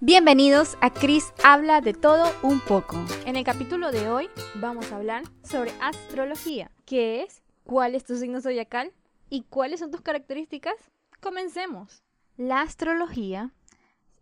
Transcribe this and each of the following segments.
Bienvenidos a Chris Habla de todo un poco. En el capítulo de hoy vamos a hablar sobre astrología. ¿Qué es? ¿Cuál es tu signo zodiacal? ¿Y cuáles son tus características? Comencemos. La astrología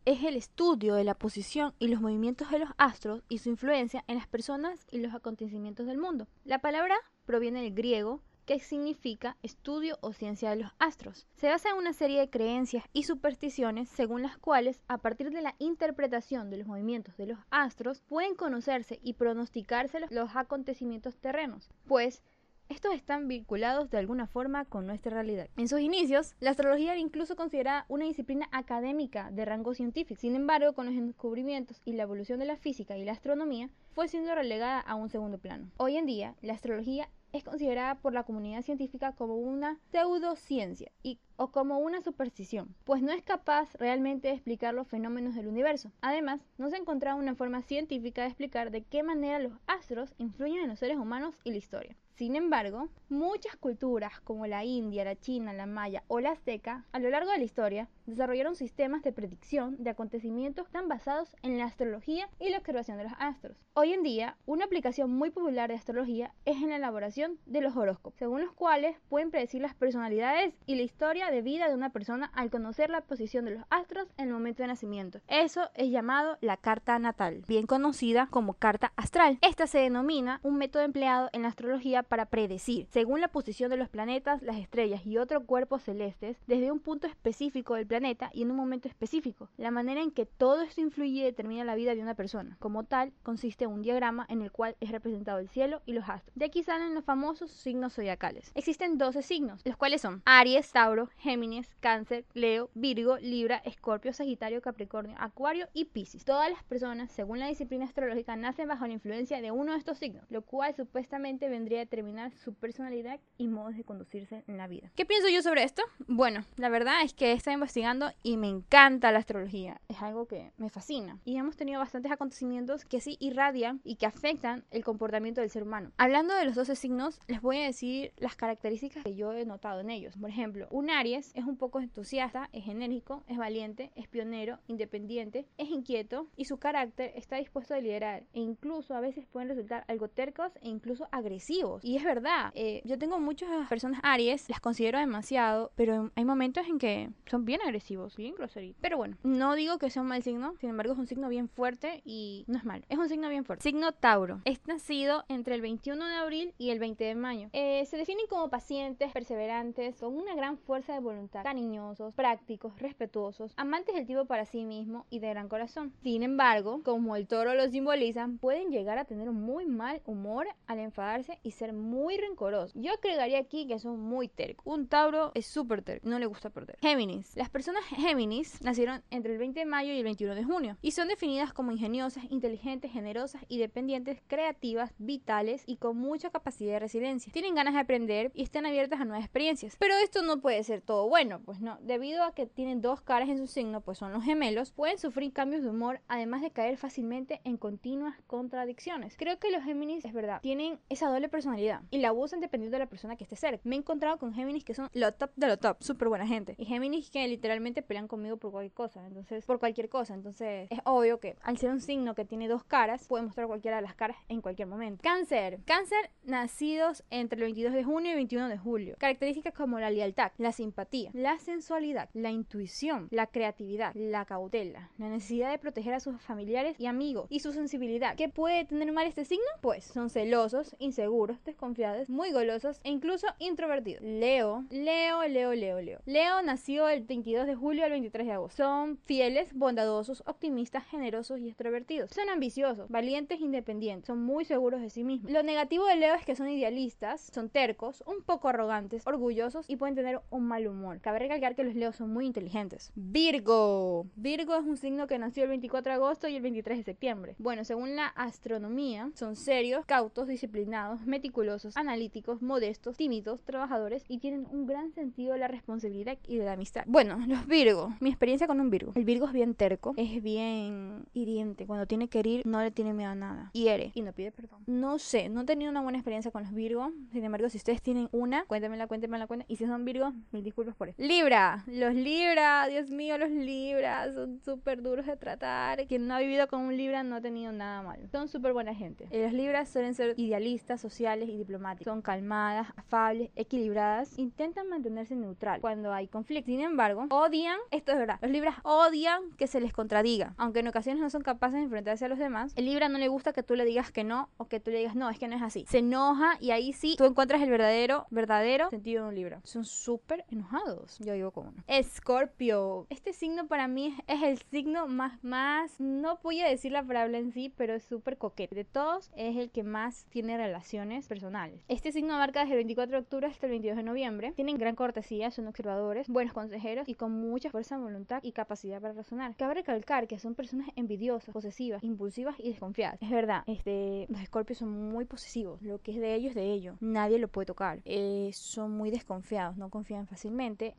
es el estudio de la posición y los movimientos de los astros y su influencia en las personas y los acontecimientos del mundo. La palabra proviene del griego que significa estudio o ciencia de los astros. Se basa en una serie de creencias y supersticiones según las cuales, a partir de la interpretación de los movimientos de los astros, pueden conocerse y pronosticarse los acontecimientos terrenos, pues estos están vinculados de alguna forma con nuestra realidad. En sus inicios, la astrología era incluso considerada una disciplina académica de rango científico. Sin embargo, con los descubrimientos y la evolución de la física y la astronomía, fue siendo relegada a un segundo plano. Hoy en día, la astrología es considerada por la comunidad científica como una pseudociencia y, o como una superstición, pues no es capaz realmente de explicar los fenómenos del universo. Además, no se ha encontrado una forma científica de explicar de qué manera los astros influyen en los seres humanos y la historia. Sin embargo, muchas culturas como la India, la China, la Maya o la Azteca, a lo largo de la historia, desarrollaron sistemas de predicción de acontecimientos tan basados en la astrología y la observación de los astros. Hoy en día, una aplicación muy popular de astrología es en la elaboración de los horóscopos, según los cuales pueden predecir las personalidades y la historia de vida de una persona al conocer la posición de los astros en el momento de nacimiento. Eso es llamado la carta natal, bien conocida como carta astral. Esta se denomina un método empleado en la astrología para predecir, según la posición de los planetas, las estrellas y otros cuerpos celestes, desde un punto específico del planeta y en un momento específico. La manera en que todo esto influye y determina la vida de una persona. Como tal, consiste en un diagrama en el cual es representado el cielo y los astros. De aquí salen los famosos signos zodiacales. Existen 12 signos, los cuales son Aries, Tauro, Géminis, Cáncer, Leo, Virgo, Libra, Escorpio, Sagitario, Capricornio, Acuario y Piscis. Todas las personas, según la disciplina astrológica, nacen bajo la influencia de uno de estos signos, lo cual supuestamente vendría a determinar su personalidad y modos de conducirse en la vida. ¿Qué pienso yo sobre esto? Bueno, la verdad es que he investigando y me encanta la astrología. Es algo que me fascina. Y hemos tenido bastantes acontecimientos que sí irradian y que afectan el comportamiento del ser humano. Hablando de los 12 signos, les voy a decir las características que yo he notado en ellos. Por ejemplo, un Es un poco entusiasta, es enérgico, es valiente, es pionero, independiente, es inquieto y su carácter está dispuesto a liderar e incluso a veces pueden resultar algo tercos e incluso agresivos. Y es verdad, eh, yo tengo muchas personas Aries, las considero demasiado, pero hay momentos en que son bien agresivos, bien groseritos. Pero bueno, no digo que sea un mal signo, sin embargo es un signo bien fuerte y no es malo. Es un signo bien fuerte. Signo Tauro. Es nacido entre el 21 de abril y el 20 de mayo. Eh, se definen como pacientes, perseverantes, con una gran fuerza de voluntad, cariñosos, prácticos, respetuosos, amantes del tipo para sí mismo y de gran corazón. Sin embargo, como el toro lo simboliza, pueden llegar a tener un muy mal humor al enfadarse y ser muy rencorosos. Yo agregaría aquí que son muy tercos. Un Tauro es súper terco, no le gusta perder. Géminis. Las personas Géminis nacieron entre el 20 de mayo y el 21 de junio y son definidas como ingeniosas, inteligentes, generosas y dependientes, creativas, vitales y con mucha capacidad de resiliencia. Tienen ganas de aprender y están abiertas a nuevas experiencias. Pero esto no puede ser todo bueno, pues no. Debido a que tienen dos caras en su signo, pues son los gemelos, pueden sufrir cambios de humor, además de caer fácilmente en continuas contradicciones. Creo que los Géminis, es verdad, tienen esa doble personalidad y la usan dependiendo de la persona que esté cerca. Me he encontrado con Géminis que son lo top de lo top, súper buena gente. Y Géminis que literalmente pelean conmigo por cualquier cosa. Entonces, por cualquier cosa. Entonces, es obvio que al ser un signo que tiene dos caras, puede mostrar cualquiera de las caras en cualquier momento. Cáncer. Cáncer nacidos entre el 22 de junio y el 21 de julio. Características como la lealtad, la simpatía, la sensualidad, la intuición, la creatividad, la cautela, la necesidad de proteger a sus familiares y amigos y su sensibilidad. ¿Qué puede tener mal este signo? Pues son celosos, inseguros, desconfiados, muy golosos e incluso introvertidos. Leo, Leo, Leo, Leo, Leo. Leo nació el 22 de julio al 23 de agosto. Son fieles, bondadosos, optimistas, generosos y extrovertidos. Son ambiciosos, valientes, independientes. Son muy seguros de sí mismos. Lo negativo de Leo es que son idealistas, son tercos, un poco arrogantes, orgullosos y pueden tener un mal humor. Cabe recalcar que los Leos son muy inteligentes. Virgo. Virgo es un signo que nació el 24 de agosto y el 23 de septiembre. Bueno, según la astronomía, son serios, cautos, disciplinados, meticulosos, analíticos, modestos, tímidos, trabajadores y tienen un gran sentido de la responsabilidad y de la amistad. Bueno, los Virgo. Mi experiencia con un Virgo. El Virgo es bien terco, es bien hiriente. Cuando tiene que herir, no le tiene miedo a nada. Hiere y no pide perdón. No sé, no he tenido una buena experiencia con los Virgo. Sin embargo, si ustedes tienen una, cuéntenmela, cuéntenmela, cuenta. Y si son Virgo, mil disculpas por eso. Libra. Los Libra, Dios mío, los Libra son súper duros de tratar. Quien no ha vivido con un Libra no ha tenido nada malo. Son súper buena gente. Eh, Los Libras suelen ser idealistas, sociales y diplomáticos. Son calmadas, afables, equilibradas. Intentan mantenerse neutral cuando hay conflicto. Sin embargo, odian, esto es verdad, los Libras odian que se les contradiga. Aunque en ocasiones no son capaces de enfrentarse a los demás, el Libra no le gusta que tú le digas que no o que tú le digas no, es que no es así. Se enoja y ahí sí tú encuentras el verdadero, verdadero sentido de un Libra. Son súper enojados. Yo vivo con uno. Escorpio. Este signo para mí es, es el signo más, más, no voy a decir la palabra en sí, pero es súper coquete. De todos es el que más tiene relaciones personales. Este signo abarca desde el 24 de octubre hasta el 22 de noviembre. Tienen gran cortesía, son observadores, buenos consejeros y con mucha fuerza voluntad y capacidad para razonar. Cabe recalcar que son personas envidiosas, posesivas, impulsivas y desconfiadas. Es verdad, este, los escorpios son muy posesivos. Lo que es de ellos es de ellos. Nadie lo puede tocar. Eh, son muy desconfiados, no confían fácilmente.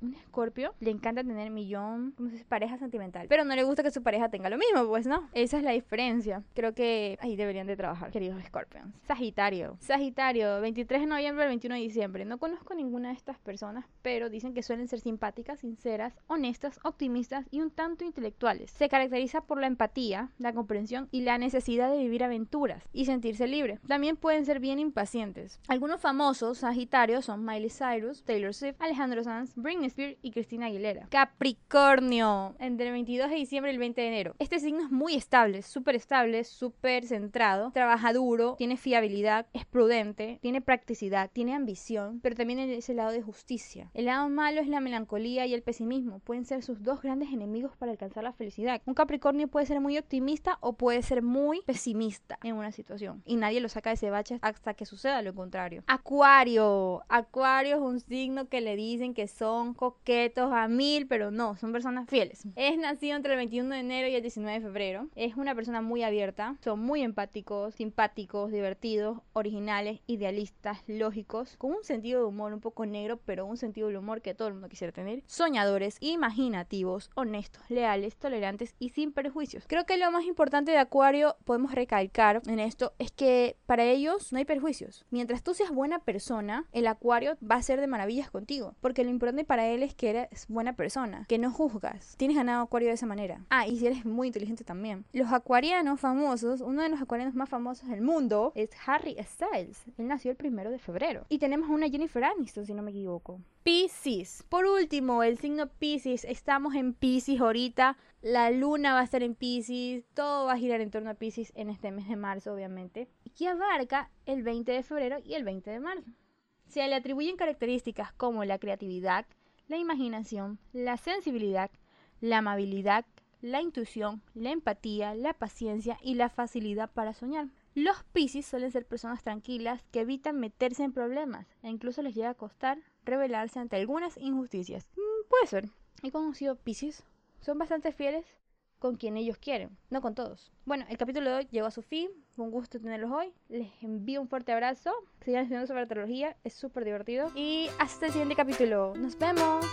Un escorpio le encanta tener millón, como se dice, pareja sentimental. Pero no le gusta que su pareja tenga lo mismo, pues no. Esa es la diferencia. Creo que ahí deberían de trabajar, queridos Scorpions. Sagitario. Sagitario, 23 de noviembre al 21 de diciembre. No conozco ninguna de estas personas, pero dicen que suelen ser simpáticas, sinceras, honestas, optimistas y un tanto intelectuales. Se caracteriza por la empatía, la comprensión y la necesidad de vivir aventuras y sentirse libre. También pueden ser bien impacientes. Algunos famosos Sagitarios son Miley Cyrus, Taylor Swift, Alejandro Sanz, Britney Spears y Cristina Aguilera. Capricornio, entre el 22 de diciembre y el 20 de enero. Este signo es muy estable, súper estable, súper centrado, trabaja duro, tiene fiabilidad, es prudente, tiene practicidad, tiene ambición, pero también es el lado de justicia. El lado malo es la melancolía y el pesimismo. Pueden ser sus dos grandes enemigos para alcanzar la felicidad. Un Capricornio puede ser muy optimista o puede ser muy pesimista en una situación. Y nadie lo saca de ese bache hasta que suceda lo contrario. Acuario. Acuario es un signo que le dicen que son coquetos a mil, pero no, son personas fieles. Es nacido entre el 21 de enero y el 19 de febrero. Es una persona muy abierta. Son muy empáticos, simpáticos, divertidos, originales, idealistas, lógicos, con un sentido de humor un poco negro, pero un sentido del humor que todo el mundo quisiera tener. Soñadores, imaginativos, honestos, leales, tolerantes y sin prejuicios. Creo que lo más importante de Acuario, podemos recalcar en esto, es que para ellos no hay perjuicios. Mientras tú seas buena persona, el Acuario va a ser de maravillas contigo, porque lo importante para él es que eres buena persona, que no juzgas. Tienes ganado Acuario de esa manera. Ah, y si eres muy inteligente también. Los acuarianos famosos, uno de los acuarianos más famosos del mundo es Harry Styles. Él nació el primero de febrero. Y tenemos una Jennifer Aniston, si no me equivoco. Pisces. Por último, el signo Pisces. Estamos en Pisces ahorita. La luna va a estar en Pisces. Todo va a girar en torno a Pisces en este mes de marzo, obviamente. Que abarca el 20 de febrero y el 20 de marzo. Se le atribuyen características como la creatividad, la imaginación, la sensibilidad, la amabilidad, la intuición, la empatía, la paciencia y la facilidad para soñar. Los Piscis suelen ser personas tranquilas que evitan meterse en problemas e incluso les llega a costar rebelarse ante algunas injusticias. Mm, puede ser. He conocido Piscis. Son bastante fieles con quien ellos quieren, no con todos. Bueno, el capítulo de hoy llegó a su fin. Un gusto tenerlos hoy. Les envío un fuerte abrazo. Sigan estudiando sobre teología. Es súper divertido. Y hasta el siguiente capítulo. Nos vemos.